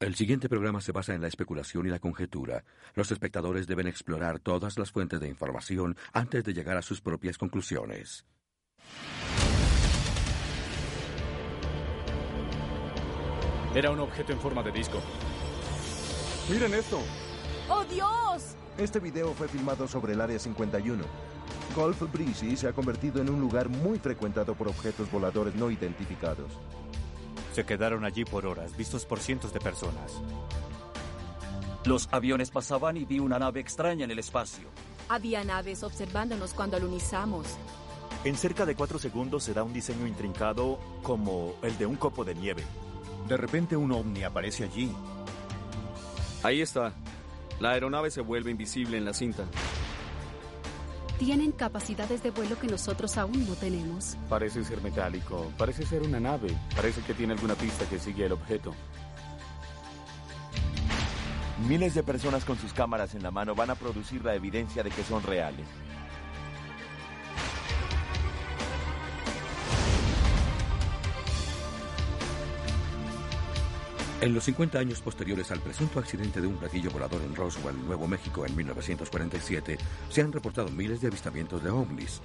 El siguiente programa se basa en la especulación y la conjetura. Los espectadores deben explorar todas las fuentes de información antes de llegar a sus propias conclusiones. Era un objeto en forma de disco. Miren esto. ¡Oh, Dios! Este video fue filmado sobre el Área 51. Golf Breezy se ha convertido en un lugar muy frecuentado por objetos voladores no identificados. Se quedaron allí por horas, vistos por cientos de personas. Los aviones pasaban y vi una nave extraña en el espacio. Había naves observándonos cuando alunizamos. En cerca de cuatro segundos se da un diseño intrincado como el de un copo de nieve. De repente un ovni aparece allí. Ahí está. La aeronave se vuelve invisible en la cinta. Tienen capacidades de vuelo que nosotros aún no tenemos. Parece ser metálico, parece ser una nave, parece que tiene alguna pista que sigue el objeto. Miles de personas con sus cámaras en la mano van a producir la evidencia de que son reales. En los 50 años posteriores al presunto accidente de un platillo volador en Roswell, Nuevo México, en 1947, se han reportado miles de avistamientos de ovnis.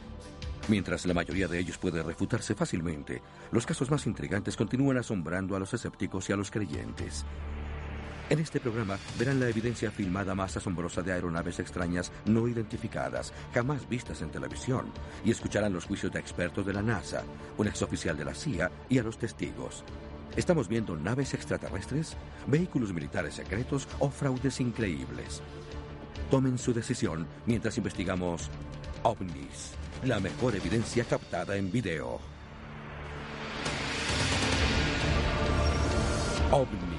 Mientras la mayoría de ellos puede refutarse fácilmente, los casos más intrigantes continúan asombrando a los escépticos y a los creyentes. En este programa verán la evidencia filmada más asombrosa de aeronaves extrañas no identificadas, jamás vistas en televisión, y escucharán los juicios de expertos de la NASA, un exoficial de la CIA y a los testigos. Estamos viendo naves extraterrestres, vehículos militares secretos o fraudes increíbles. Tomen su decisión mientras investigamos ovnis, la mejor evidencia captada en video. OVNIs.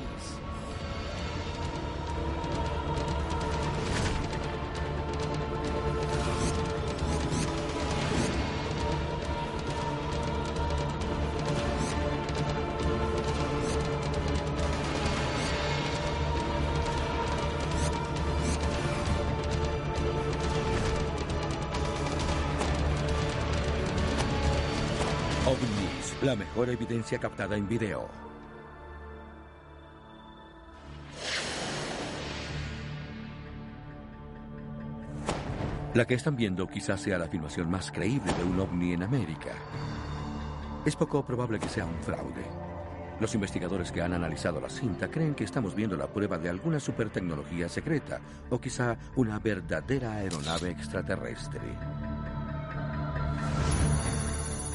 Evidencia captada en video. La que están viendo quizás sea la filmación más creíble de un ovni en América. Es poco probable que sea un fraude. Los investigadores que han analizado la cinta creen que estamos viendo la prueba de alguna supertecnología secreta o quizá una verdadera aeronave extraterrestre.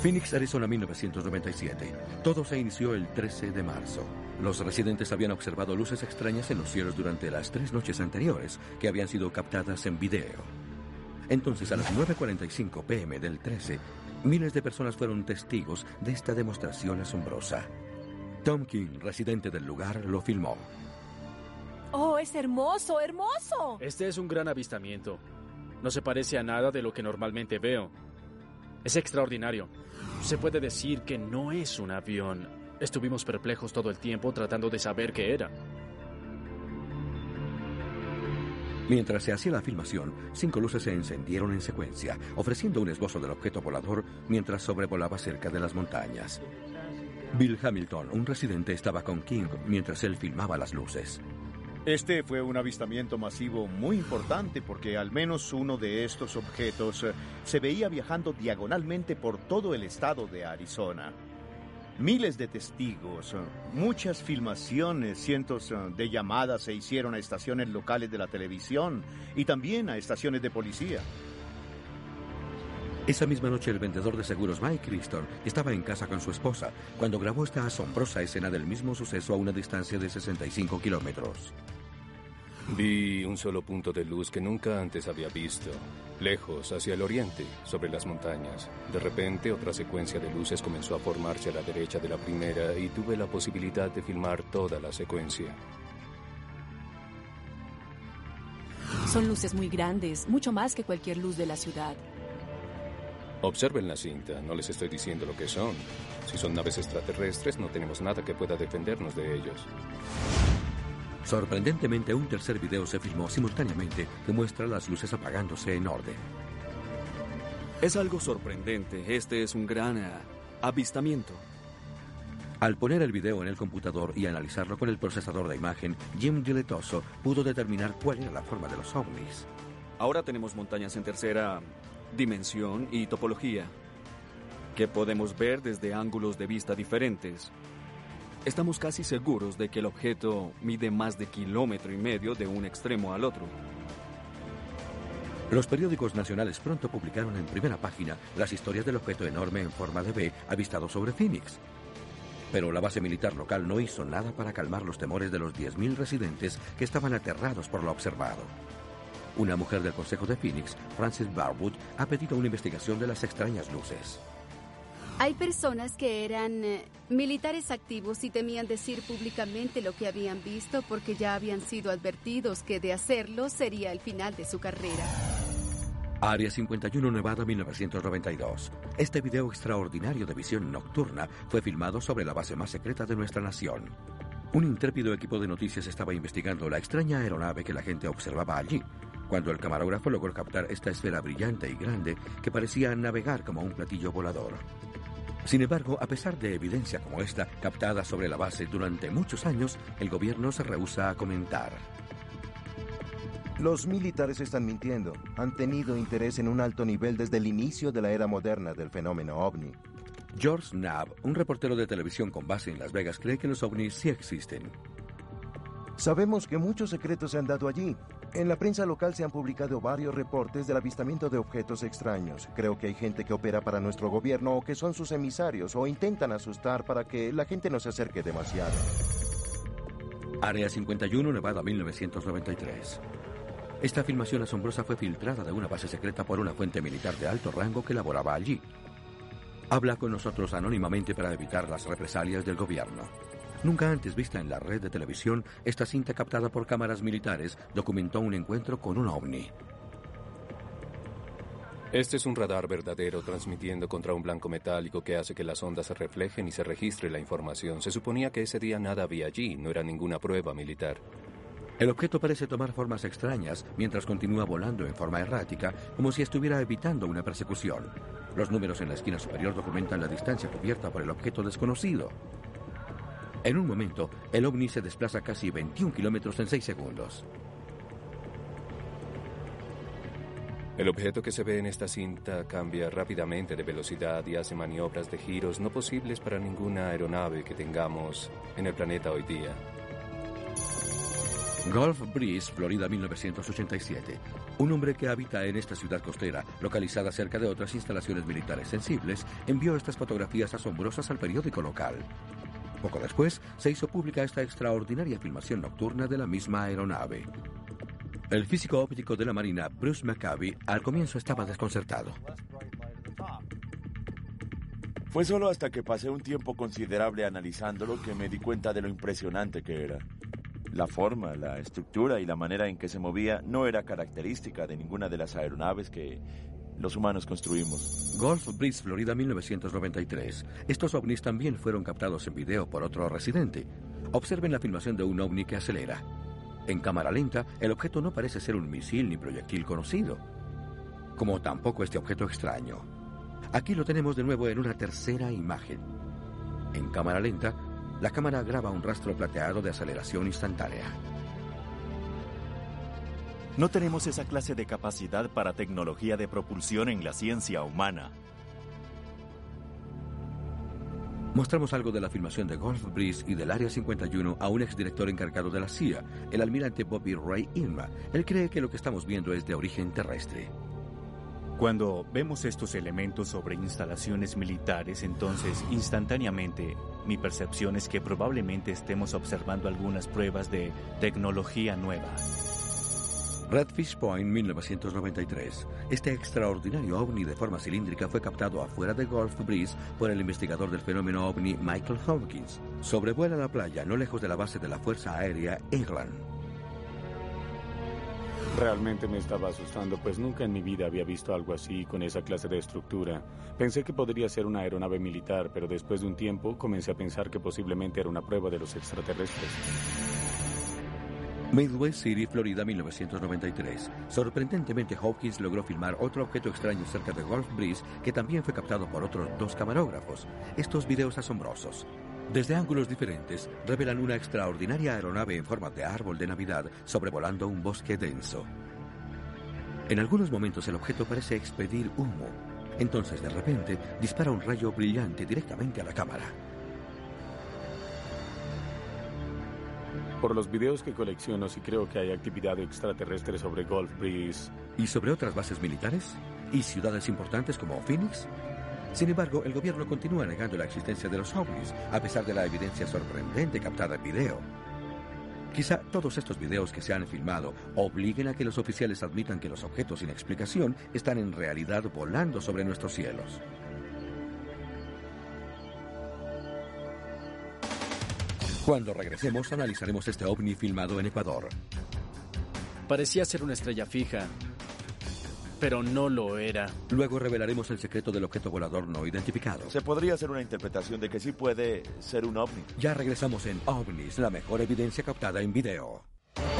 Phoenix, Arizona 1997. Todo se inició el 13 de marzo. Los residentes habían observado luces extrañas en los cielos durante las tres noches anteriores, que habían sido captadas en video. Entonces, a las 9.45 pm del 13, miles de personas fueron testigos de esta demostración asombrosa. Tom King, residente del lugar, lo filmó. ¡Oh, es hermoso, hermoso! Este es un gran avistamiento. No se parece a nada de lo que normalmente veo. Es extraordinario. Se puede decir que no es un avión. Estuvimos perplejos todo el tiempo tratando de saber qué era. Mientras se hacía la filmación, cinco luces se encendieron en secuencia, ofreciendo un esbozo del objeto volador mientras sobrevolaba cerca de las montañas. Bill Hamilton, un residente, estaba con King mientras él filmaba las luces. Este fue un avistamiento masivo muy importante porque al menos uno de estos objetos eh, se veía viajando diagonalmente por todo el estado de Arizona. Miles de testigos, eh, muchas filmaciones, cientos eh, de llamadas se hicieron a estaciones locales de la televisión y también a estaciones de policía. Esa misma noche el vendedor de seguros Mike Criston estaba en casa con su esposa cuando grabó esta asombrosa escena del mismo suceso a una distancia de 65 kilómetros. Vi un solo punto de luz que nunca antes había visto. Lejos, hacia el oriente, sobre las montañas. De repente, otra secuencia de luces comenzó a formarse a la derecha de la primera y tuve la posibilidad de filmar toda la secuencia. Son luces muy grandes, mucho más que cualquier luz de la ciudad. Observen la cinta, no les estoy diciendo lo que son. Si son naves extraterrestres, no tenemos nada que pueda defendernos de ellos. Sorprendentemente, un tercer video se filmó simultáneamente que muestra las luces apagándose en orden. Es algo sorprendente. Este es un gran eh, avistamiento. Al poner el video en el computador y analizarlo con el procesador de imagen, Jim Diletoso pudo determinar cuál era la forma de los ovnis. Ahora tenemos montañas en tercera dimensión y topología, que podemos ver desde ángulos de vista diferentes. Estamos casi seguros de que el objeto mide más de kilómetro y medio de un extremo al otro. Los periódicos nacionales pronto publicaron en primera página las historias del objeto enorme en forma de B avistado sobre Phoenix. Pero la base militar local no hizo nada para calmar los temores de los 10.000 residentes que estaban aterrados por lo observado. Una mujer del Consejo de Phoenix, Frances Barwood, ha pedido una investigación de las extrañas luces. Hay personas que eran eh, militares activos y temían decir públicamente lo que habían visto porque ya habían sido advertidos que de hacerlo sería el final de su carrera. Área 51 Nevada 1992. Este video extraordinario de visión nocturna fue filmado sobre la base más secreta de nuestra nación. Un intrépido equipo de noticias estaba investigando la extraña aeronave que la gente observaba allí, cuando el camarógrafo logró captar esta esfera brillante y grande que parecía navegar como un platillo volador. Sin embargo, a pesar de evidencia como esta, captada sobre la base durante muchos años, el gobierno se rehúsa a comentar. Los militares están mintiendo. Han tenido interés en un alto nivel desde el inicio de la era moderna del fenómeno ovni. George Knapp, un reportero de televisión con base en Las Vegas, cree que los ovnis sí existen. Sabemos que muchos secretos se han dado allí. En la prensa local se han publicado varios reportes del avistamiento de objetos extraños. Creo que hay gente que opera para nuestro gobierno o que son sus emisarios o intentan asustar para que la gente no se acerque demasiado. Área 51, Nevada 1993. Esta filmación asombrosa fue filtrada de una base secreta por una fuente militar de alto rango que laboraba allí. Habla con nosotros anónimamente para evitar las represalias del gobierno. Nunca antes vista en la red de televisión, esta cinta captada por cámaras militares documentó un encuentro con un ovni. Este es un radar verdadero transmitiendo contra un blanco metálico que hace que las ondas se reflejen y se registre la información. Se suponía que ese día nada había allí, no era ninguna prueba militar. El objeto parece tomar formas extrañas mientras continúa volando en forma errática, como si estuviera evitando una persecución. Los números en la esquina superior documentan la distancia cubierta por el objeto desconocido. En un momento, el ovni se desplaza casi 21 kilómetros en 6 segundos. El objeto que se ve en esta cinta cambia rápidamente de velocidad y hace maniobras de giros no posibles para ninguna aeronave que tengamos en el planeta hoy día. Gulf Breeze, Florida 1987. Un hombre que habita en esta ciudad costera, localizada cerca de otras instalaciones militares sensibles, envió estas fotografías asombrosas al periódico local. Poco después, se hizo pública esta extraordinaria filmación nocturna de la misma aeronave. El físico óptico de la Marina, Bruce McCabe, al comienzo estaba desconcertado. Fue solo hasta que pasé un tiempo considerable analizándolo que me di cuenta de lo impresionante que era. La forma, la estructura y la manera en que se movía no era característica de ninguna de las aeronaves que los humanos construimos. Gulf Breeze, Florida 1993. Estos ovnis también fueron captados en video por otro residente. Observen la filmación de un ovni que acelera. En cámara lenta, el objeto no parece ser un misil ni proyectil conocido, como tampoco este objeto extraño. Aquí lo tenemos de nuevo en una tercera imagen. En cámara lenta, la cámara graba un rastro plateado de aceleración instantánea. No tenemos esa clase de capacidad para tecnología de propulsión en la ciencia humana. Mostramos algo de la filmación de Gulf Breeze y del Área 51 a un exdirector encargado de la CIA, el almirante Bobby Ray Irma. Él cree que lo que estamos viendo es de origen terrestre. Cuando vemos estos elementos sobre instalaciones militares, entonces instantáneamente mi percepción es que probablemente estemos observando algunas pruebas de tecnología nueva. Redfish Point 1993. Este extraordinario ovni de forma cilíndrica fue captado afuera de Gulf Breeze por el investigador del fenómeno ovni Michael Hopkins. Sobrevuela la playa no lejos de la base de la Fuerza Aérea England. Realmente me estaba asustando, pues nunca en mi vida había visto algo así con esa clase de estructura. Pensé que podría ser una aeronave militar, pero después de un tiempo comencé a pensar que posiblemente era una prueba de los extraterrestres. Midwest City, Florida, 1993. Sorprendentemente, Hopkins logró filmar otro objeto extraño cerca de Gulf Breeze que también fue captado por otros dos camarógrafos. Estos videos asombrosos. Desde ángulos diferentes, revelan una extraordinaria aeronave en forma de árbol de Navidad sobrevolando un bosque denso. En algunos momentos el objeto parece expedir humo. Entonces, de repente, dispara un rayo brillante directamente a la cámara. Por los videos que colecciono, sí creo que hay actividad extraterrestre sobre Gulf Breeze. ¿Y sobre otras bases militares? ¿Y ciudades importantes como Phoenix? Sin embargo, el gobierno continúa negando la existencia de los ovnis, a pesar de la evidencia sorprendente captada en video. Quizá todos estos videos que se han filmado obliguen a que los oficiales admitan que los objetos sin explicación están en realidad volando sobre nuestros cielos. Cuando regresemos, analizaremos este ovni filmado en Ecuador. Parecía ser una estrella fija, pero no lo era. Luego revelaremos el secreto del objeto volador no identificado. Se podría hacer una interpretación de que sí puede ser un ovni. Ya regresamos en OVNIS, la mejor evidencia captada en video.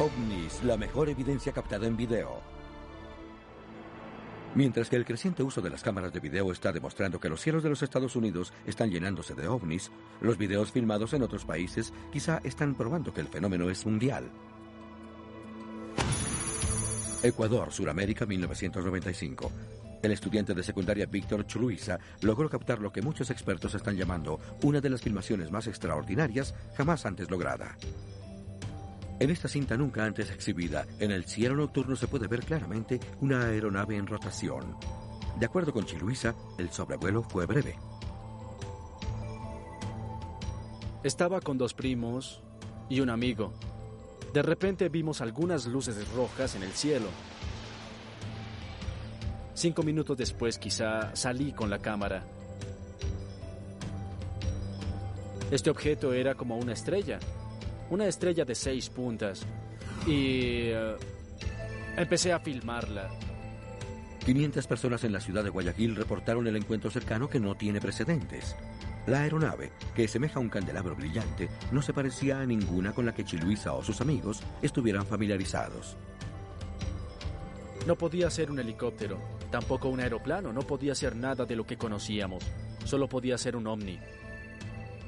OVNIS, la mejor evidencia captada en video. Mientras que el creciente uso de las cámaras de video está demostrando que los cielos de los Estados Unidos están llenándose de ovnis, los videos filmados en otros países quizá están probando que el fenómeno es mundial. Ecuador, Suramérica, 1995. El estudiante de secundaria Víctor Chuluiza logró captar lo que muchos expertos están llamando una de las filmaciones más extraordinarias jamás antes lograda. En esta cinta nunca antes exhibida, en el cielo nocturno se puede ver claramente una aeronave en rotación. De acuerdo con Chiluisa, el sobrevuelo fue breve. Estaba con dos primos y un amigo. De repente vimos algunas luces rojas en el cielo. Cinco minutos después quizá salí con la cámara. Este objeto era como una estrella, una estrella de seis puntas. Y eh, empecé a filmarla. 500 personas en la ciudad de Guayaquil reportaron el encuentro cercano que no tiene precedentes. La aeronave, que semeja a un candelabro brillante, no se parecía a ninguna con la que Chiluisa o sus amigos estuvieran familiarizados. No podía ser un helicóptero, tampoco un aeroplano, no podía ser nada de lo que conocíamos, solo podía ser un ovni.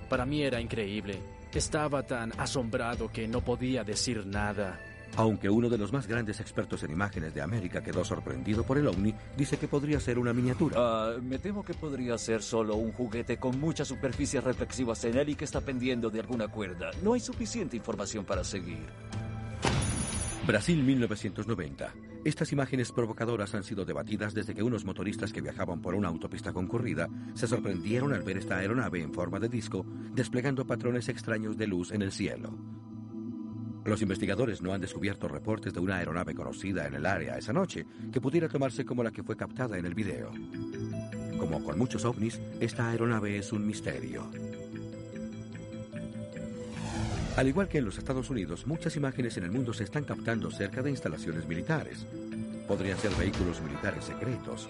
Para mí era increíble. Estaba tan asombrado que no podía decir nada. Aunque uno de los más grandes expertos en imágenes de América quedó sorprendido por el ovni, dice que podría ser una miniatura. Ah, me temo que podría ser solo un juguete con muchas superficies reflexivas en él y que está pendiendo de alguna cuerda. No hay suficiente información para seguir. Brasil 1990. Estas imágenes provocadoras han sido debatidas desde que unos motoristas que viajaban por una autopista concurrida se sorprendieron al ver esta aeronave en forma de disco desplegando patrones extraños de luz en el cielo. Los investigadores no han descubierto reportes de una aeronave conocida en el área esa noche que pudiera tomarse como la que fue captada en el video. Como con muchos ovnis, esta aeronave es un misterio. Al igual que en los Estados Unidos, muchas imágenes en el mundo se están captando cerca de instalaciones militares. Podrían ser vehículos militares secretos,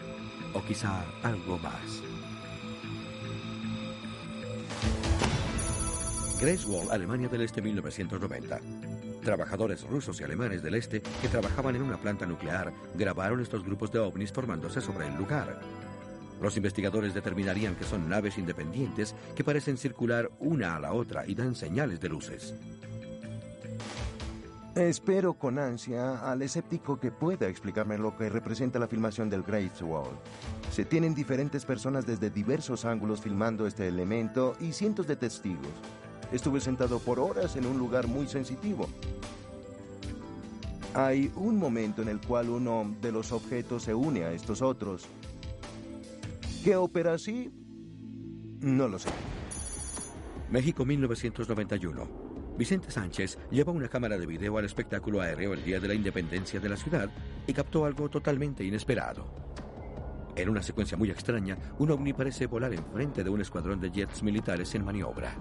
o quizá algo más. Greifswald, Alemania del Este 1990. Trabajadores rusos y alemanes del este que trabajaban en una planta nuclear grabaron estos grupos de ovnis formándose sobre el lugar. Los investigadores determinarían que son naves independientes que parecen circular una a la otra y dan señales de luces. Espero con ansia al escéptico que pueda explicarme lo que representa la filmación del Great Wall. Se tienen diferentes personas desde diversos ángulos filmando este elemento y cientos de testigos. Estuve sentado por horas en un lugar muy sensitivo. Hay un momento en el cual uno de los objetos se une a estos otros. ¿Qué opera así? No lo sé. México 1991. Vicente Sánchez lleva una cámara de video al espectáculo aéreo el día de la independencia de la ciudad y captó algo totalmente inesperado. En una secuencia muy extraña, un ovni parece volar enfrente de un escuadrón de jets militares en maniobra.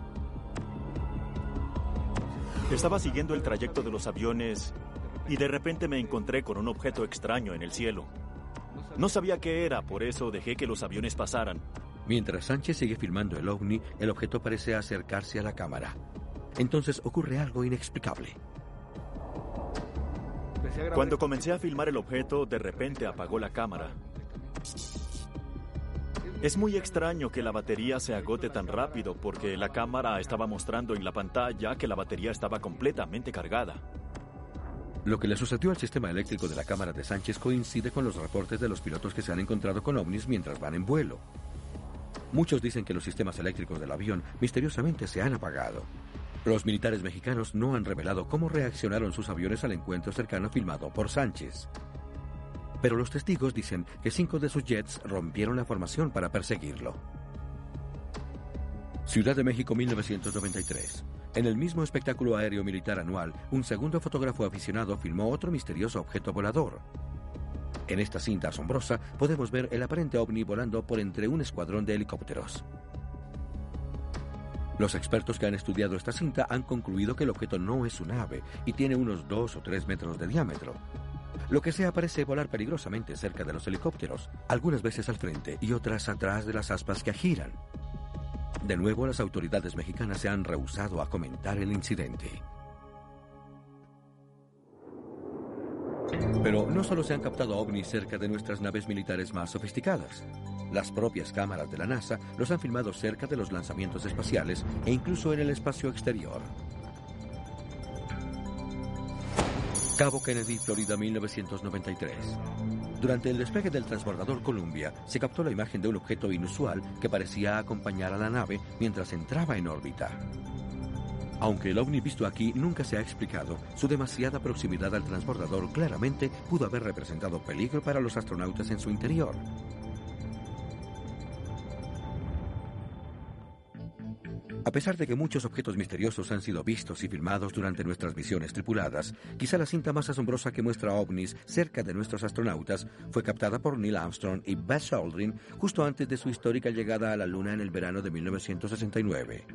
Estaba siguiendo el trayecto de los aviones y de repente me encontré con un objeto extraño en el cielo. No sabía qué era, por eso dejé que los aviones pasaran. Mientras Sánchez sigue filmando el ovni, el objeto parece acercarse a la cámara. Entonces ocurre algo inexplicable. Cuando comencé a filmar el objeto, de repente apagó la cámara. Es muy extraño que la batería se agote tan rápido porque la cámara estaba mostrando en la pantalla que la batería estaba completamente cargada. Lo que le sucedió al sistema eléctrico de la cámara de Sánchez coincide con los reportes de los pilotos que se han encontrado con ovnis mientras van en vuelo. Muchos dicen que los sistemas eléctricos del avión misteriosamente se han apagado. Los militares mexicanos no han revelado cómo reaccionaron sus aviones al encuentro cercano filmado por Sánchez. Pero los testigos dicen que cinco de sus jets rompieron la formación para perseguirlo. Ciudad de México 1993. En el mismo espectáculo aéreo militar anual, un segundo fotógrafo aficionado filmó otro misterioso objeto volador. En esta cinta asombrosa podemos ver el aparente ovni volando por entre un escuadrón de helicópteros. Los expertos que han estudiado esta cinta han concluido que el objeto no es un ave y tiene unos 2 o 3 metros de diámetro. Lo que sea parece volar peligrosamente cerca de los helicópteros, algunas veces al frente y otras atrás de las aspas que giran. De nuevo, las autoridades mexicanas se han rehusado a comentar el incidente. Pero no solo se han captado ovnis cerca de nuestras naves militares más sofisticadas. Las propias cámaras de la NASA los han filmado cerca de los lanzamientos espaciales e incluso en el espacio exterior. Cabo Kennedy, Florida, 1993. Durante el despegue del transbordador Columbia, se captó la imagen de un objeto inusual que parecía acompañar a la nave mientras entraba en órbita. Aunque el ovni visto aquí nunca se ha explicado, su demasiada proximidad al transbordador claramente pudo haber representado peligro para los astronautas en su interior. A pesar de que muchos objetos misteriosos han sido vistos y filmados durante nuestras misiones tripuladas, quizá la cinta más asombrosa que muestra ovnis cerca de nuestros astronautas fue captada por Neil Armstrong y Buzz Aldrin justo antes de su histórica llegada a la Luna en el verano de 1969.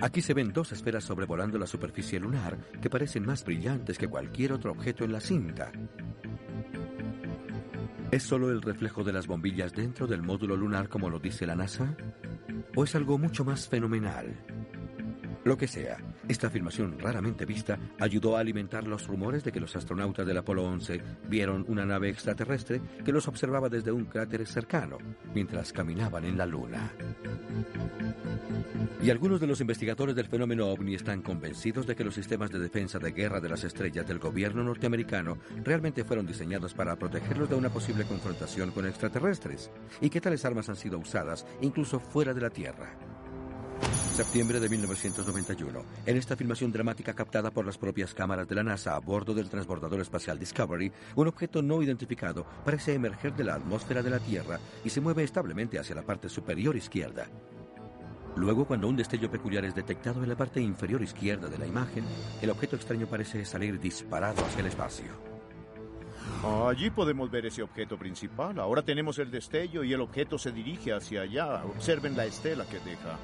Aquí se ven dos esferas sobrevolando la superficie lunar que parecen más brillantes que cualquier otro objeto en la cinta. ¿Es solo el reflejo de las bombillas dentro del módulo lunar como lo dice la NASA? ¿O es algo mucho más fenomenal? Lo que sea, esta afirmación raramente vista ayudó a alimentar los rumores de que los astronautas del Apolo 11 vieron una nave extraterrestre que los observaba desde un cráter cercano mientras caminaban en la Luna. Y algunos de los investigadores del fenómeno ovni están convencidos de que los sistemas de defensa de guerra de las estrellas del gobierno norteamericano realmente fueron diseñados para protegerlos de una posible confrontación con extraterrestres y que tales armas han sido usadas incluso fuera de la Tierra. Septiembre de 1991. En esta filmación dramática captada por las propias cámaras de la NASA a bordo del transbordador espacial Discovery, un objeto no identificado parece emerger de la atmósfera de la Tierra y se mueve establemente hacia la parte superior izquierda. Luego, cuando un destello peculiar es detectado en la parte inferior izquierda de la imagen, el objeto extraño parece salir disparado hacia el espacio. Allí podemos ver ese objeto principal. Ahora tenemos el destello y el objeto se dirige hacia allá. Observen la estela que deja.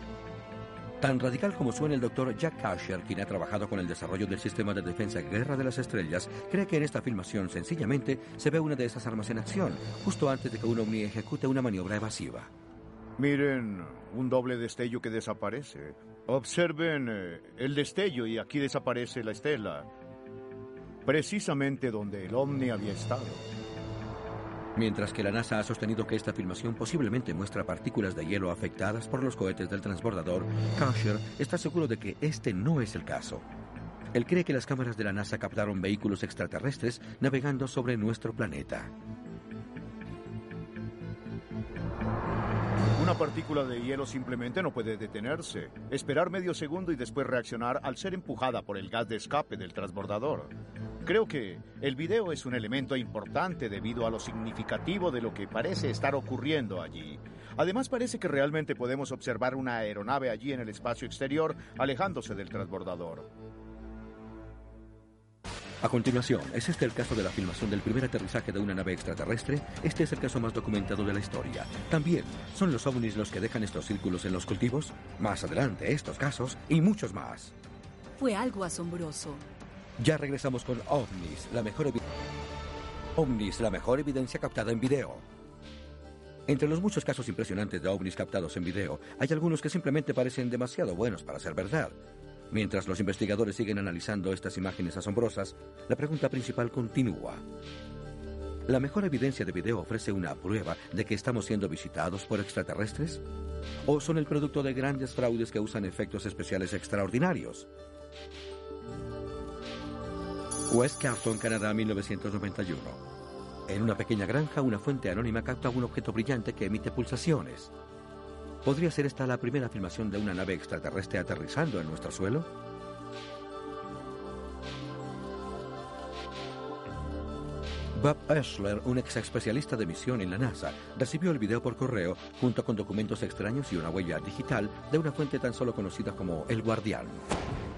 Tan radical como suena el doctor Jack Kasher, quien ha trabajado con el desarrollo del sistema de defensa Guerra de las Estrellas, cree que en esta filmación sencillamente se ve una de esas armas en acción, justo antes de que un ovni ejecute una maniobra evasiva. Miren, un doble destello que desaparece. Observen eh, el destello y aquí desaparece la estela. Precisamente donde el ovni había estado. Mientras que la NASA ha sostenido que esta filmación posiblemente muestra partículas de hielo afectadas por los cohetes del transbordador, Kasher está seguro de que este no es el caso. Él cree que las cámaras de la NASA captaron vehículos extraterrestres navegando sobre nuestro planeta. Una partícula de hielo simplemente no puede detenerse, esperar medio segundo y después reaccionar al ser empujada por el gas de escape del transbordador. Creo que el video es un elemento importante debido a lo significativo de lo que parece estar ocurriendo allí. Además parece que realmente podemos observar una aeronave allí en el espacio exterior alejándose del transbordador. A continuación, ¿es este el caso de la filmación del primer aterrizaje de una nave extraterrestre? Este es el caso más documentado de la historia. También, ¿son los ovnis los que dejan estos círculos en los cultivos? Más adelante, estos casos y muchos más. Fue algo asombroso. Ya regresamos con OVNIS, la mejor OVNIS, la mejor evidencia captada en video. Entre los muchos casos impresionantes de ovnis captados en video, hay algunos que simplemente parecen demasiado buenos para ser verdad. Mientras los investigadores siguen analizando estas imágenes asombrosas, la pregunta principal continúa. ¿La mejor evidencia de video ofrece una prueba de que estamos siendo visitados por extraterrestres? ¿O son el producto de grandes fraudes que usan efectos especiales extraordinarios? West Carlton, Canadá, 1991. En una pequeña granja, una fuente anónima capta un objeto brillante que emite pulsaciones. ¿Podría ser esta la primera filmación de una nave extraterrestre aterrizando en nuestro suelo? Bob Eschler, un ex especialista de misión en la NASA, recibió el video por correo junto con documentos extraños y una huella digital de una fuente tan solo conocida como El Guardián.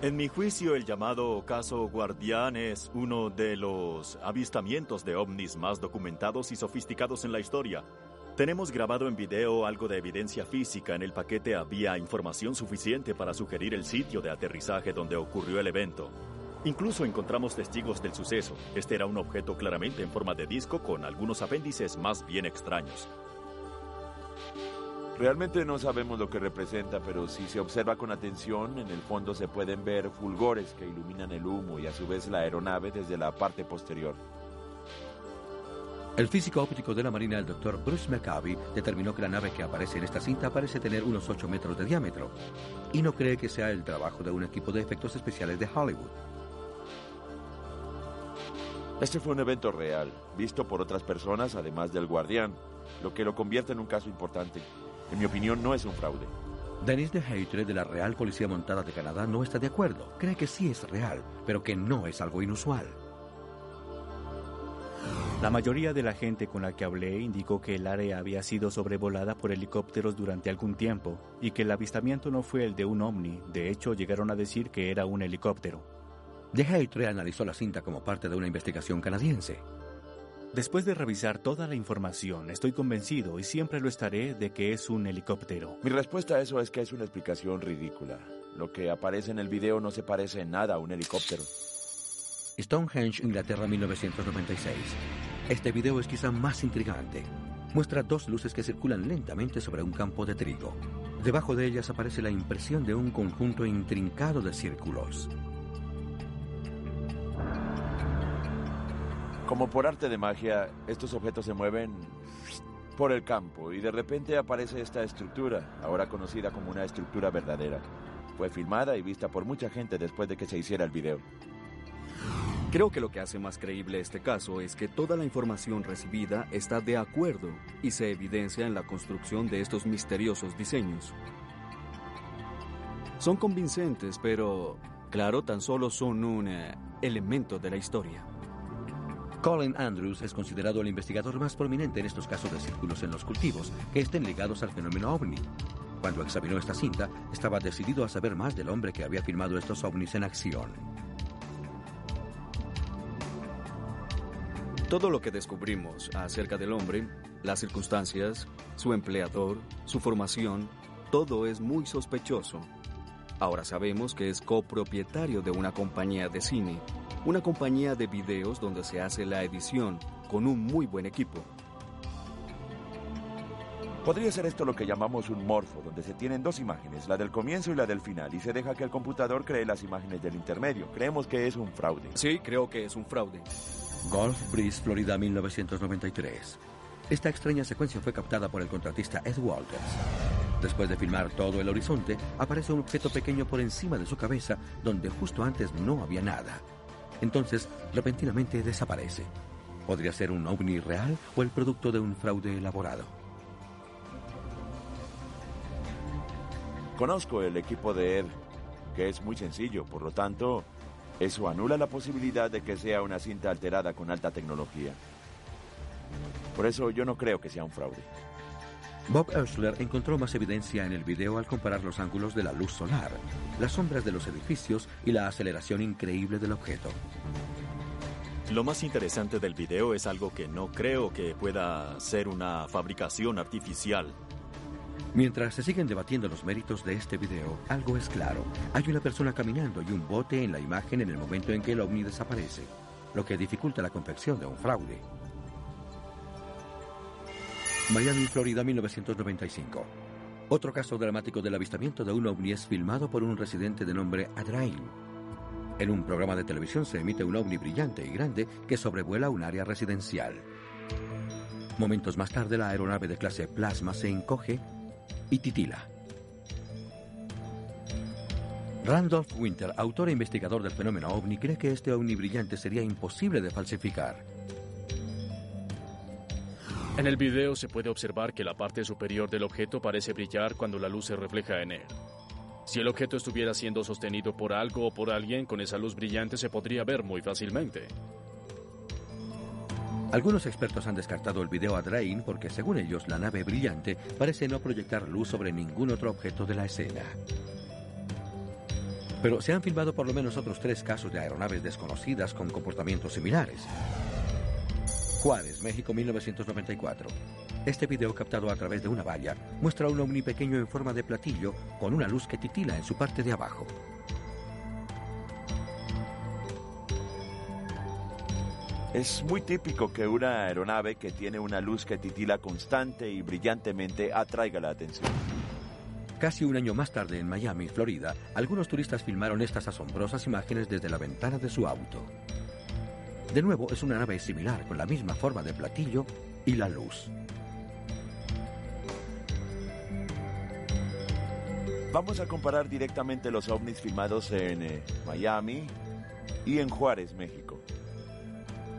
En mi juicio, el llamado caso Guardián es uno de los avistamientos de ovnis más documentados y sofisticados en la historia. Tenemos grabado en video algo de evidencia física. En el paquete había información suficiente para sugerir el sitio de aterrizaje donde ocurrió el evento. Incluso encontramos testigos del suceso. Este era un objeto claramente en forma de disco con algunos apéndices más bien extraños. Realmente no sabemos lo que representa, pero si se observa con atención, en el fondo se pueden ver fulgores que iluminan el humo y a su vez la aeronave desde la parte posterior. El físico óptico de la Marina, el Dr. Bruce McCabe, determinó que la nave que aparece en esta cinta parece tener unos 8 metros de diámetro y no cree que sea el trabajo de un equipo de efectos especiales de Hollywood. Este fue un evento real, visto por otras personas además del guardián, lo que lo convierte en un caso importante. En mi opinión, no es un fraude. Denis de Heitre de la Real Policía Montada de Canadá no está de acuerdo. Cree que sí es real, pero que no es algo inusual. La mayoría de la gente con la que hablé indicó que el área había sido sobrevolada por helicópteros durante algún tiempo y que el avistamiento no fue el de un ovni. De hecho, llegaron a decir que era un helicóptero. De Heitre analizó la cinta como parte de una investigación canadiense. Después de revisar toda la información, estoy convencido y siempre lo estaré de que es un helicóptero. Mi respuesta a eso es que es una explicación ridícula. Lo que aparece en el video no se parece en nada a un helicóptero. Stonehenge, Inglaterra, 1996. Este video es quizá más intrigante. Muestra dos luces que circulan lentamente sobre un campo de trigo. Debajo de ellas aparece la impresión de un conjunto intrincado de círculos. Como por arte de magia, estos objetos se mueven por el campo y de repente aparece esta estructura, ahora conocida como una estructura verdadera. Fue filmada y vista por mucha gente después de que se hiciera el video. Creo que lo que hace más creíble este caso es que toda la información recibida está de acuerdo y se evidencia en la construcción de estos misteriosos diseños. Son convincentes, pero, claro, tan solo son un eh, elemento de la historia. Colin Andrews es considerado el investigador más prominente en estos casos de círculos en los cultivos que estén ligados al fenómeno ovni. Cuando examinó esta cinta, estaba decidido a saber más del hombre que había filmado estos ovnis en acción. Todo lo que descubrimos acerca del hombre, las circunstancias, su empleador, su formación, todo es muy sospechoso. Ahora sabemos que es copropietario de una compañía de cine una compañía de videos donde se hace la edición con un muy buen equipo. Podría ser esto lo que llamamos un morfo, donde se tienen dos imágenes, la del comienzo y la del final, y se deja que el computador cree las imágenes del intermedio. Creemos que es un fraude. Sí, creo que es un fraude. Gulf Breeze, Florida, 1993. Esta extraña secuencia fue captada por el contratista Ed Walters. Después de filmar todo el horizonte, aparece un objeto pequeño por encima de su cabeza, donde justo antes no había nada. Entonces, repentinamente desaparece. Podría ser un ovni real o el producto de un fraude elaborado. Conozco el equipo de Ed, que es muy sencillo, por lo tanto, eso anula la posibilidad de que sea una cinta alterada con alta tecnología. Por eso yo no creo que sea un fraude. Bob Ersler encontró más evidencia en el video al comparar los ángulos de la luz solar, las sombras de los edificios y la aceleración increíble del objeto. Lo más interesante del video es algo que no creo que pueda ser una fabricación artificial. Mientras se siguen debatiendo los méritos de este video, algo es claro. Hay una persona caminando y un bote en la imagen en el momento en que el ovni desaparece, lo que dificulta la confección de un fraude. Miami, Florida, 1995. Otro caso dramático del avistamiento de un ovni es filmado por un residente de nombre Adrain. En un programa de televisión se emite un ovni brillante y grande que sobrevuela un área residencial. Momentos más tarde, la aeronave de clase Plasma se encoge y titila. Randolph Winter, autor e investigador del fenómeno ovni, cree que este ovni brillante sería imposible de falsificar. En el video se puede observar que la parte superior del objeto parece brillar cuando la luz se refleja en él. Si el objeto estuviera siendo sostenido por algo o por alguien, con esa luz brillante se podría ver muy fácilmente. Algunos expertos han descartado el video a Drain porque, según ellos, la nave brillante parece no proyectar luz sobre ningún otro objeto de la escena. Pero se han filmado por lo menos otros tres casos de aeronaves desconocidas con comportamientos similares. Juárez, México 1994. Este video captado a través de una valla muestra un ovni pequeño en forma de platillo con una luz que titila en su parte de abajo. Es muy típico que una aeronave que tiene una luz que titila constante y brillantemente atraiga la atención. Casi un año más tarde en Miami, Florida, algunos turistas filmaron estas asombrosas imágenes desde la ventana de su auto. De nuevo, es una nave similar, con la misma forma de platillo y la luz. Vamos a comparar directamente los ovnis filmados en eh, Miami y en Juárez, México.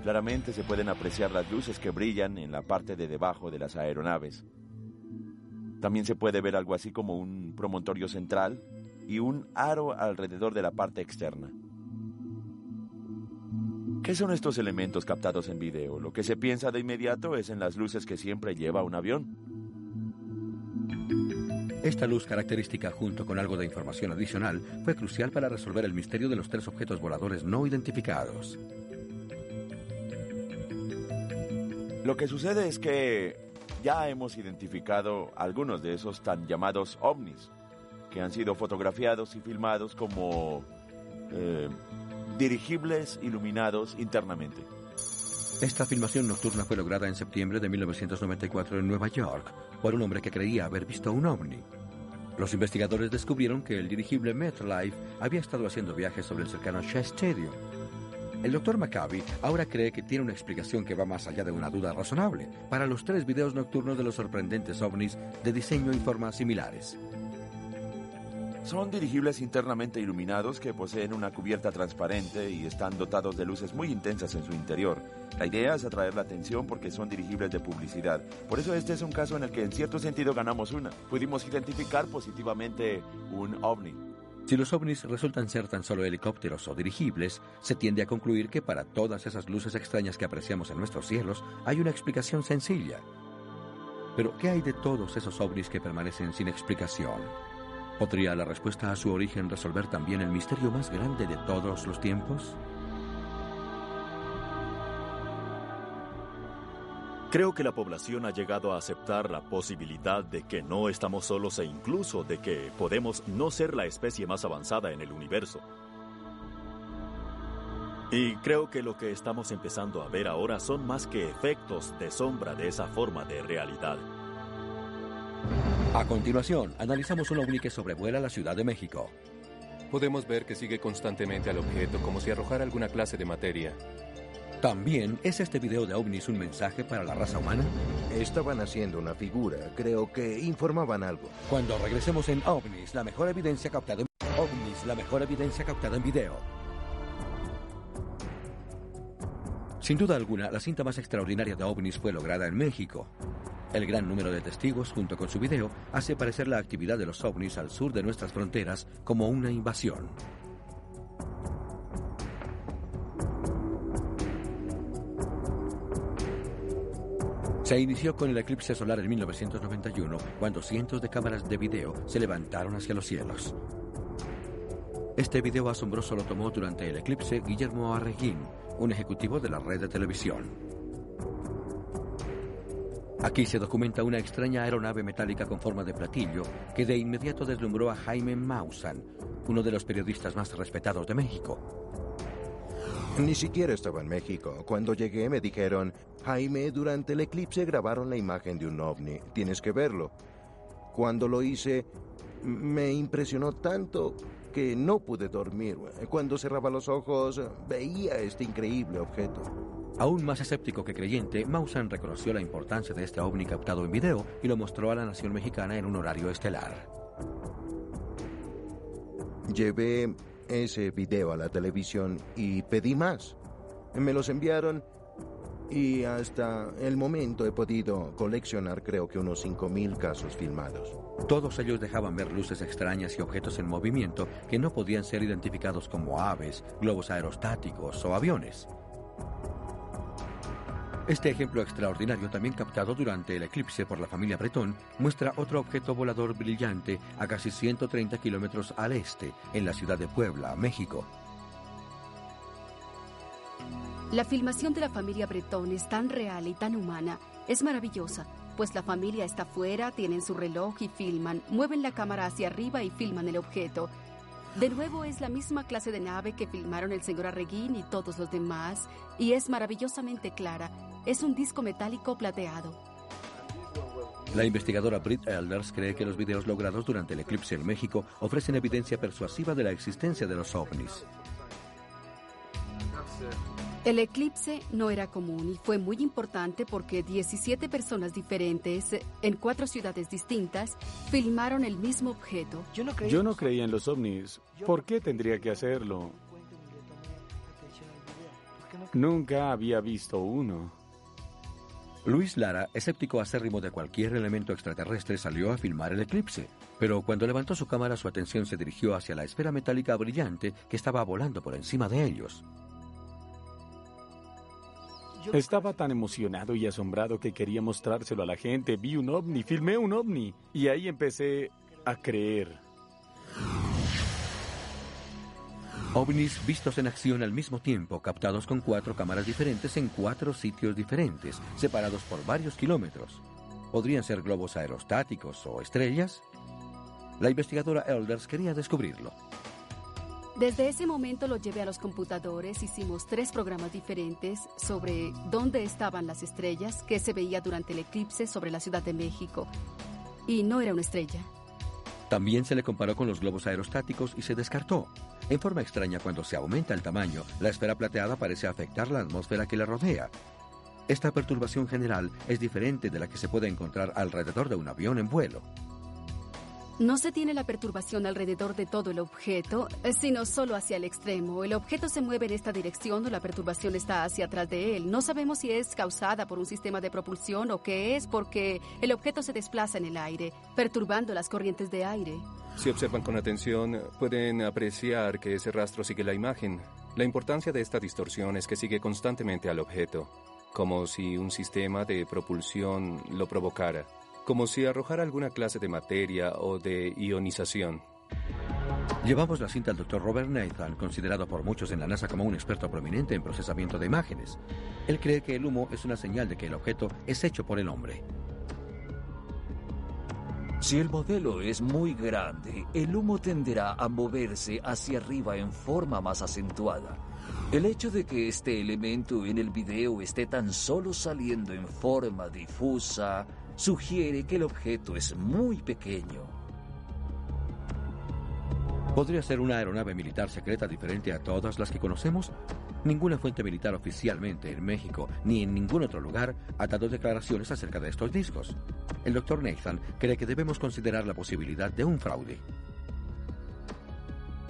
Claramente se pueden apreciar las luces que brillan en la parte de debajo de las aeronaves. También se puede ver algo así como un promontorio central y un aro alrededor de la parte externa. ¿Qué son estos elementos captados en video? Lo que se piensa de inmediato es en las luces que siempre lleva un avión. Esta luz característica junto con algo de información adicional fue crucial para resolver el misterio de los tres objetos voladores no identificados. Lo que sucede es que ya hemos identificado algunos de esos tan llamados ovnis, que han sido fotografiados y filmados como eh, dirigibles iluminados internamente. Esta filmación nocturna fue lograda en septiembre de 1994 en Nueva York por un hombre que creía haber visto un ovni. Los investigadores descubrieron que el dirigible MetLife había estado haciendo viajes sobre el cercano Shea Stadium el doctor Maccabi ahora cree que tiene una explicación que va más allá de una duda razonable para los tres videos nocturnos de los sorprendentes ovnis de diseño y formas similares. Son dirigibles internamente iluminados que poseen una cubierta transparente y están dotados de luces muy intensas en su interior. La idea es atraer la atención porque son dirigibles de publicidad. Por eso este es un caso en el que en cierto sentido ganamos una. Pudimos identificar positivamente un ovni. Si los ovnis resultan ser tan solo helicópteros o dirigibles, se tiende a concluir que para todas esas luces extrañas que apreciamos en nuestros cielos hay una explicación sencilla. Pero, ¿qué hay de todos esos ovnis que permanecen sin explicación? ¿Podría la respuesta a su origen resolver también el misterio más grande de todos los tiempos? Creo que la población ha llegado a aceptar la posibilidad de que no estamos solos e incluso de que podemos no ser la especie más avanzada en el universo. Y creo que lo que estamos empezando a ver ahora son más que efectos de sombra de esa forma de realidad. A continuación, analizamos un ovni que sobrevuela la Ciudad de México. Podemos ver que sigue constantemente al objeto como si arrojara alguna clase de materia. ¿También es este video de ovnis un mensaje para la raza humana? Estaban haciendo una figura. Creo que informaban algo. Cuando regresemos en ovnis, la mejor evidencia captada en ovnis, la mejor evidencia captada en video. Sin duda alguna, la cinta más extraordinaria de ovnis fue lograda en México. El gran número de testigos, junto con su video, hace parecer la actividad de los ovnis al sur de nuestras fronteras como una invasión. Se inició con el eclipse solar en 1991, cuando cientos de cámaras de video se levantaron hacia los cielos. Este video asombroso lo tomó durante el eclipse Guillermo Arreguín, un ejecutivo de la red de televisión. Aquí se documenta una extraña aeronave metálica con forma de platillo que de inmediato deslumbró a Jaime Maussan, uno de los periodistas más respetados de México. Ni siquiera estaba en México. Cuando llegué me dijeron, Jaime, durante el eclipse grabaron la imagen de un ovni. Tienes que verlo. Cuando lo hice, me impresionó tanto que no pude dormir. Cuando cerraba los ojos, veía este increíble objeto. Aún más escéptico que creyente, Maussan reconoció la importancia de este ovni captado en video y lo mostró a la nación mexicana en un horario estelar. Llevé ese video a la televisión y pedí más. Me los enviaron y hasta el momento he podido coleccionar creo que unos 5.000 casos filmados. Todos ellos dejaban ver luces extrañas y objetos en movimiento que no podían ser identificados como aves, globos aerostáticos o aviones. Este ejemplo extraordinario, también captado durante el eclipse por la familia Bretón, muestra otro objeto volador brillante a casi 130 kilómetros al este, en la ciudad de Puebla, México. La filmación de la familia Bretón es tan real y tan humana, es maravillosa, pues la familia está fuera, tienen su reloj y filman, mueven la cámara hacia arriba y filman el objeto. De nuevo es la misma clase de nave que filmaron el señor Arreguín y todos los demás, y es maravillosamente clara. Es un disco metálico plateado. La investigadora Britt Elders cree que los videos logrados durante el eclipse en México ofrecen evidencia persuasiva de la existencia de los ovnis. El eclipse no era común y fue muy importante porque 17 personas diferentes en cuatro ciudades distintas filmaron el mismo objeto. Yo no creía en los ovnis. ¿Por qué tendría que hacerlo? Nunca había visto uno. Luis Lara, escéptico acérrimo de cualquier elemento extraterrestre, salió a filmar el eclipse. Pero cuando levantó su cámara, su atención se dirigió hacia la esfera metálica brillante que estaba volando por encima de ellos. Estaba tan emocionado y asombrado que quería mostrárselo a la gente. Vi un ovni, filmé un ovni. Y ahí empecé a creer. OVNIs vistos en acción al mismo tiempo, captados con cuatro cámaras diferentes en cuatro sitios diferentes, separados por varios kilómetros. ¿Podrían ser globos aerostáticos o estrellas? La investigadora Elders quería descubrirlo. Desde ese momento lo llevé a los computadores, hicimos tres programas diferentes sobre dónde estaban las estrellas que se veía durante el eclipse sobre la Ciudad de México. Y no era una estrella. También se le comparó con los globos aerostáticos y se descartó. En forma extraña, cuando se aumenta el tamaño, la esfera plateada parece afectar la atmósfera que la rodea. Esta perturbación general es diferente de la que se puede encontrar alrededor de un avión en vuelo. No se tiene la perturbación alrededor de todo el objeto, sino solo hacia el extremo. El objeto se mueve en esta dirección o la perturbación está hacia atrás de él. No sabemos si es causada por un sistema de propulsión o qué es porque el objeto se desplaza en el aire, perturbando las corrientes de aire. Si observan con atención, pueden apreciar que ese rastro sigue la imagen. La importancia de esta distorsión es que sigue constantemente al objeto, como si un sistema de propulsión lo provocara como si arrojara alguna clase de materia o de ionización. Llevamos la cinta al doctor Robert Nathan, considerado por muchos en la NASA como un experto prominente en procesamiento de imágenes. Él cree que el humo es una señal de que el objeto es hecho por el hombre. Si el modelo es muy grande, el humo tenderá a moverse hacia arriba en forma más acentuada. El hecho de que este elemento en el video esté tan solo saliendo en forma difusa sugiere que el objeto es muy pequeño. ¿Podría ser una aeronave militar secreta diferente a todas las que conocemos? Ninguna fuente militar oficialmente en México ni en ningún otro lugar ha dado declaraciones acerca de estos discos. El doctor Nathan cree que debemos considerar la posibilidad de un fraude.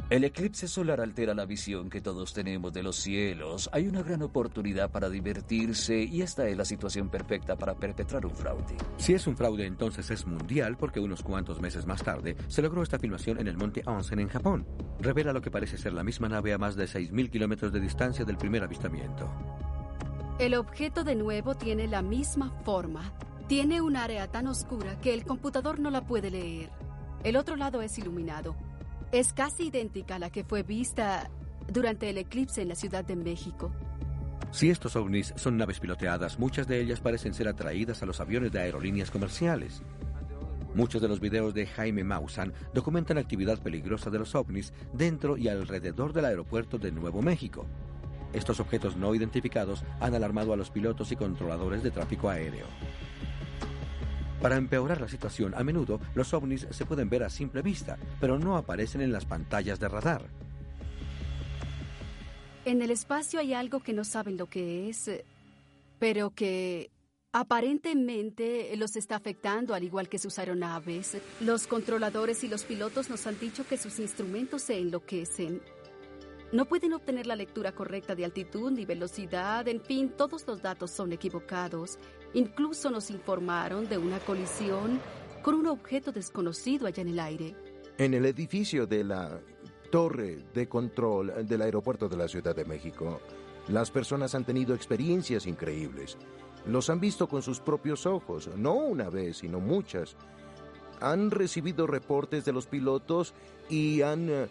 El eclipse solar altera la visión que todos tenemos de los cielos. Hay una gran oportunidad para divertirse y esta es la situación perfecta para perpetrar un fraude. Si es un fraude, entonces es mundial porque unos cuantos meses más tarde se logró esta filmación en el monte Onsen en Japón. Revela lo que parece ser la misma nave a más de 6.000 kilómetros de distancia del primer avistamiento. El objeto de nuevo tiene la misma forma. Tiene un área tan oscura que el computador no la puede leer. El otro lado es iluminado. Es casi idéntica a la que fue vista durante el eclipse en la Ciudad de México. Si estos ovnis son naves piloteadas, muchas de ellas parecen ser atraídas a los aviones de aerolíneas comerciales. Muchos de los videos de Jaime Maussan documentan actividad peligrosa de los ovnis dentro y alrededor del aeropuerto de Nuevo México. Estos objetos no identificados han alarmado a los pilotos y controladores de tráfico aéreo. Para empeorar la situación, a menudo los ovnis se pueden ver a simple vista, pero no aparecen en las pantallas de radar. En el espacio hay algo que no saben lo que es. pero que aparentemente los está afectando al igual que sus aeronaves. Los controladores y los pilotos nos han dicho que sus instrumentos se enloquecen. No pueden obtener la lectura correcta de altitud ni velocidad, en fin, todos los datos son equivocados. Incluso nos informaron de una colisión con un objeto desconocido allá en el aire. En el edificio de la torre de control del aeropuerto de la Ciudad de México, las personas han tenido experiencias increíbles. Los han visto con sus propios ojos, no una vez, sino muchas. Han recibido reportes de los pilotos y han, eh,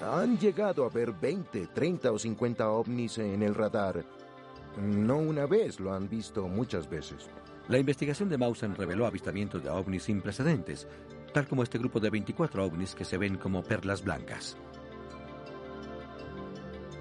han llegado a ver 20, 30 o 50 ovnis en el radar. No una vez, lo han visto muchas veces. La investigación de Mausen reveló avistamientos de ovnis sin precedentes, tal como este grupo de 24 ovnis que se ven como perlas blancas.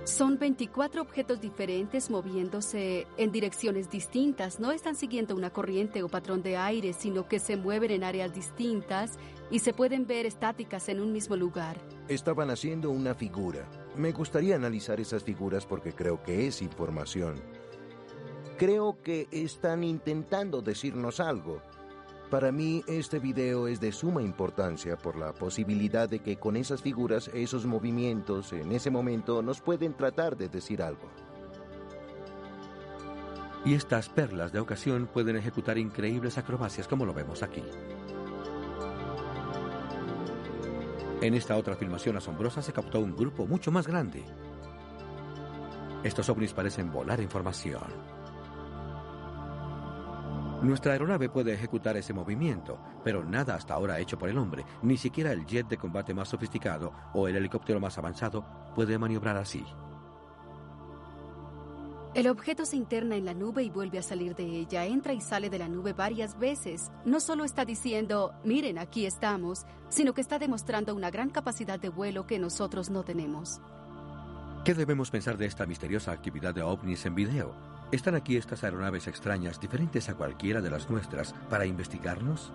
Son 24 objetos diferentes moviéndose en direcciones distintas. No están siguiendo una corriente o patrón de aire, sino que se mueven en áreas distintas y se pueden ver estáticas en un mismo lugar. Estaban haciendo una figura. Me gustaría analizar esas figuras porque creo que es información. Creo que están intentando decirnos algo. Para mí este video es de suma importancia por la posibilidad de que con esas figuras, esos movimientos, en ese momento nos pueden tratar de decir algo. Y estas perlas de ocasión pueden ejecutar increíbles acrobacias como lo vemos aquí. En esta otra filmación asombrosa se captó un grupo mucho más grande. Estos ovnis parecen volar en formación. Nuestra aeronave puede ejecutar ese movimiento, pero nada hasta ahora hecho por el hombre, ni siquiera el jet de combate más sofisticado o el helicóptero más avanzado puede maniobrar así. El objeto se interna en la nube y vuelve a salir de ella. Entra y sale de la nube varias veces. No solo está diciendo, miren, aquí estamos, sino que está demostrando una gran capacidad de vuelo que nosotros no tenemos. ¿Qué debemos pensar de esta misteriosa actividad de ovnis en video? ¿Están aquí estas aeronaves extrañas, diferentes a cualquiera de las nuestras, para investigarnos?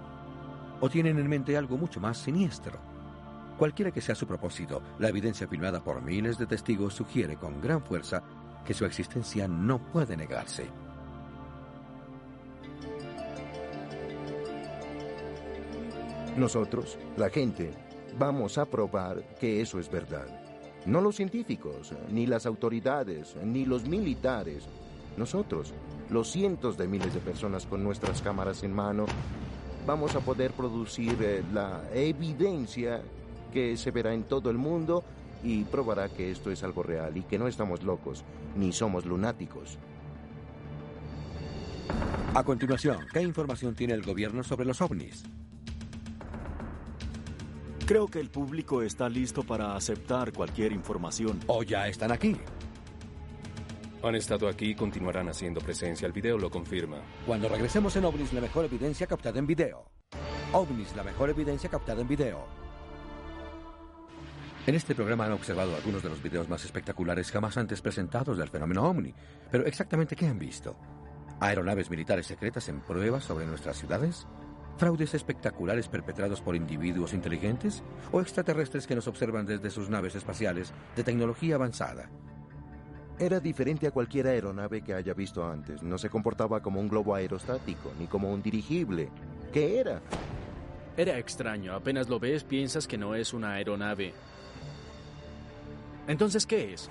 ¿O tienen en mente algo mucho más siniestro? Cualquiera que sea su propósito, la evidencia filmada por miles de testigos sugiere con gran fuerza que su existencia no puede negarse. Nosotros, la gente, vamos a probar que eso es verdad. No los científicos, ni las autoridades, ni los militares, nosotros, los cientos de miles de personas con nuestras cámaras en mano, vamos a poder producir eh, la evidencia que se verá en todo el mundo y probará que esto es algo real y que no estamos locos, ni somos lunáticos. A continuación, ¿qué información tiene el gobierno sobre los ovnis? Creo que el público está listo para aceptar cualquier información. ¿O ya están aquí? Han estado aquí y continuarán haciendo presencia. El video lo confirma. Cuando regresemos en OVNIS, la mejor evidencia captada en video. OVNIS, la mejor evidencia captada en video. En este programa han observado algunos de los videos más espectaculares jamás antes presentados del fenómeno OVNI. Pero exactamente qué han visto? ¿Aeronaves militares secretas en pruebas sobre nuestras ciudades? ¿Fraudes espectaculares perpetrados por individuos inteligentes? ¿O extraterrestres que nos observan desde sus naves espaciales de tecnología avanzada? Era diferente a cualquier aeronave que haya visto antes. No se comportaba como un globo aerostático, ni como un dirigible. ¿Qué era? Era extraño. Apenas lo ves, piensas que no es una aeronave. Entonces, ¿qué es?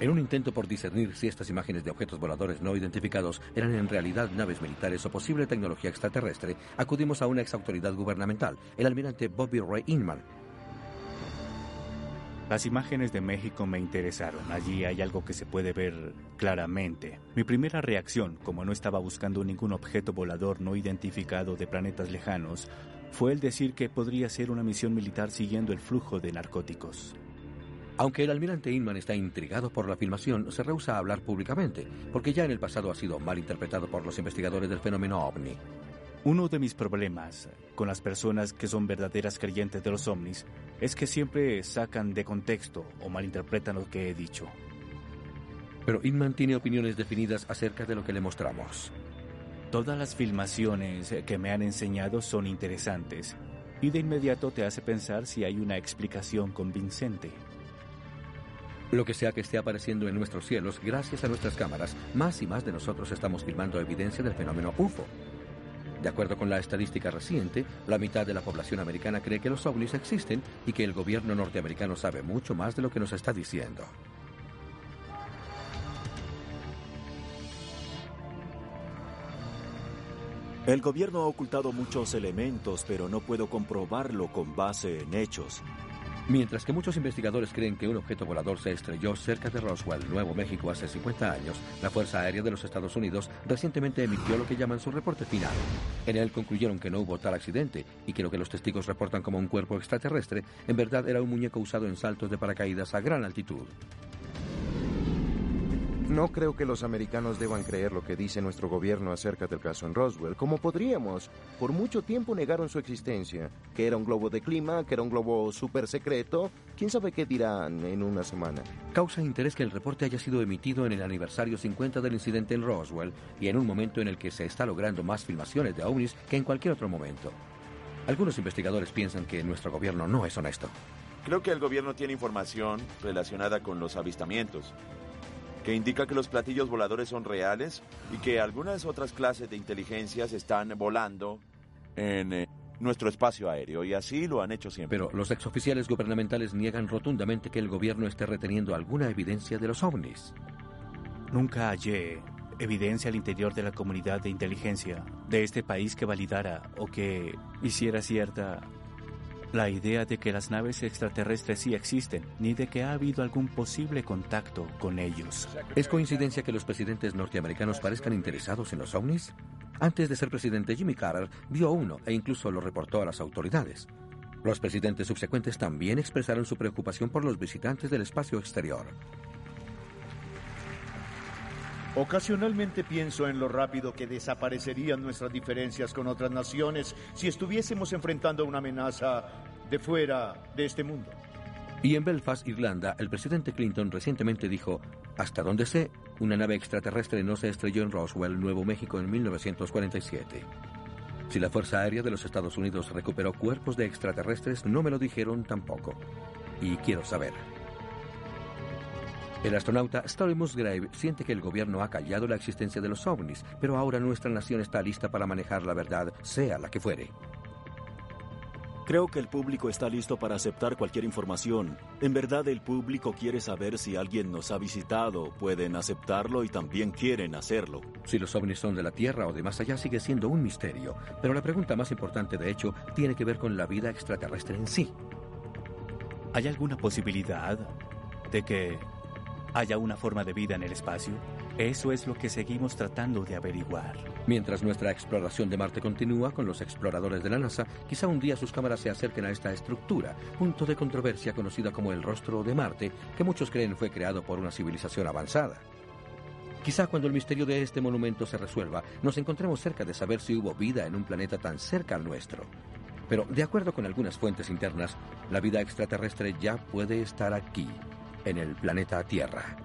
En un intento por discernir si estas imágenes de objetos voladores no identificados eran en realidad naves militares o posible tecnología extraterrestre, acudimos a una ex autoridad gubernamental, el almirante Bobby Ray Inman, las imágenes de México me interesaron. Allí hay algo que se puede ver claramente. Mi primera reacción, como no estaba buscando ningún objeto volador no identificado de planetas lejanos, fue el decir que podría ser una misión militar siguiendo el flujo de narcóticos. Aunque el almirante Inman está intrigado por la filmación, se rehúsa a hablar públicamente, porque ya en el pasado ha sido mal interpretado por los investigadores del fenómeno ovni. Uno de mis problemas con las personas que son verdaderas creyentes de los ovnis es que siempre sacan de contexto o malinterpretan lo que he dicho. Pero Inman tiene opiniones definidas acerca de lo que le mostramos. Todas las filmaciones que me han enseñado son interesantes y de inmediato te hace pensar si hay una explicación convincente. Lo que sea que esté apareciendo en nuestros cielos, gracias a nuestras cámaras, más y más de nosotros estamos filmando evidencia del fenómeno UFO. De acuerdo con la estadística reciente, la mitad de la población americana cree que los ovnis existen y que el gobierno norteamericano sabe mucho más de lo que nos está diciendo. El gobierno ha ocultado muchos elementos, pero no puedo comprobarlo con base en hechos. Mientras que muchos investigadores creen que un objeto volador se estrelló cerca de Roswell, Nuevo México, hace 50 años, la Fuerza Aérea de los Estados Unidos recientemente emitió lo que llaman su reporte final. En él concluyeron que no hubo tal accidente y que lo que los testigos reportan como un cuerpo extraterrestre en verdad era un muñeco usado en saltos de paracaídas a gran altitud. No creo que los americanos deban creer lo que dice nuestro gobierno acerca del caso en Roswell, como podríamos. Por mucho tiempo negaron su existencia, que era un globo de clima, que era un globo súper secreto. ¿Quién sabe qué dirán en una semana? Causa interés que el reporte haya sido emitido en el aniversario 50 del incidente en Roswell y en un momento en el que se está logrando más filmaciones de ovnis que en cualquier otro momento. Algunos investigadores piensan que nuestro gobierno no es honesto. Creo que el gobierno tiene información relacionada con los avistamientos que indica que los platillos voladores son reales y que algunas otras clases de inteligencias están volando en eh, nuestro espacio aéreo y así lo han hecho siempre. Pero los exoficiales gubernamentales niegan rotundamente que el gobierno esté reteniendo alguna evidencia de los ovnis. Nunca hallé evidencia al interior de la comunidad de inteligencia de este país que validara o que hiciera cierta la idea de que las naves extraterrestres sí existen, ni de que ha habido algún posible contacto con ellos. ¿Es coincidencia que los presidentes norteamericanos parezcan interesados en los ovnis? Antes de ser presidente, Jimmy Carter vio uno e incluso lo reportó a las autoridades. Los presidentes subsecuentes también expresaron su preocupación por los visitantes del espacio exterior. Ocasionalmente pienso en lo rápido que desaparecerían nuestras diferencias con otras naciones si estuviésemos enfrentando una amenaza de fuera de este mundo. Y en Belfast, Irlanda, el presidente Clinton recientemente dijo, hasta donde sé, una nave extraterrestre no se estrelló en Roswell, Nuevo México, en 1947. Si la Fuerza Aérea de los Estados Unidos recuperó cuerpos de extraterrestres, no me lo dijeron tampoco. Y quiero saber. El astronauta Story Musgrave siente que el gobierno ha callado la existencia de los ovnis, pero ahora nuestra nación está lista para manejar la verdad, sea la que fuere. Creo que el público está listo para aceptar cualquier información. En verdad el público quiere saber si alguien nos ha visitado, pueden aceptarlo y también quieren hacerlo. Si los ovnis son de la Tierra o de más allá sigue siendo un misterio, pero la pregunta más importante de hecho tiene que ver con la vida extraterrestre en sí. ¿Hay alguna posibilidad de que haya una forma de vida en el espacio? Eso es lo que seguimos tratando de averiguar. Mientras nuestra exploración de Marte continúa con los exploradores de la NASA, quizá un día sus cámaras se acerquen a esta estructura, punto de controversia conocida como el rostro de Marte, que muchos creen fue creado por una civilización avanzada. Quizá cuando el misterio de este monumento se resuelva, nos encontremos cerca de saber si hubo vida en un planeta tan cerca al nuestro. Pero, de acuerdo con algunas fuentes internas, la vida extraterrestre ya puede estar aquí, en el planeta Tierra.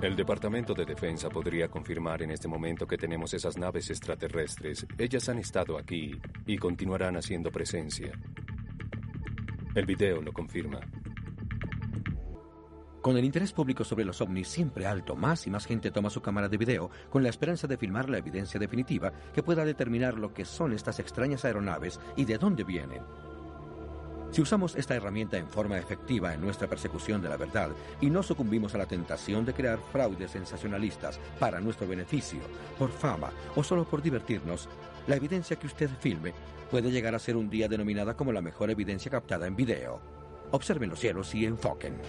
El Departamento de Defensa podría confirmar en este momento que tenemos esas naves extraterrestres. Ellas han estado aquí y continuarán haciendo presencia. El video lo confirma. Con el interés público sobre los ovnis siempre alto, más y más gente toma su cámara de video con la esperanza de filmar la evidencia definitiva que pueda determinar lo que son estas extrañas aeronaves y de dónde vienen. Si usamos esta herramienta en forma efectiva en nuestra persecución de la verdad y no sucumbimos a la tentación de crear fraudes sensacionalistas para nuestro beneficio, por fama o solo por divertirnos, la evidencia que usted filme puede llegar a ser un día denominada como la mejor evidencia captada en video. Observen los cielos y enfoquen.